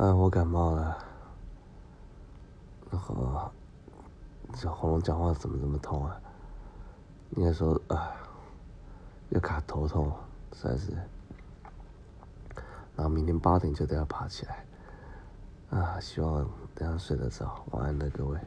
哎，我感冒了，然后这喉咙讲话怎么这么痛啊？应该说啊，又卡头痛，实在是。然后明天八点就得要爬起来，啊，希望这样睡得着。晚安了，各位。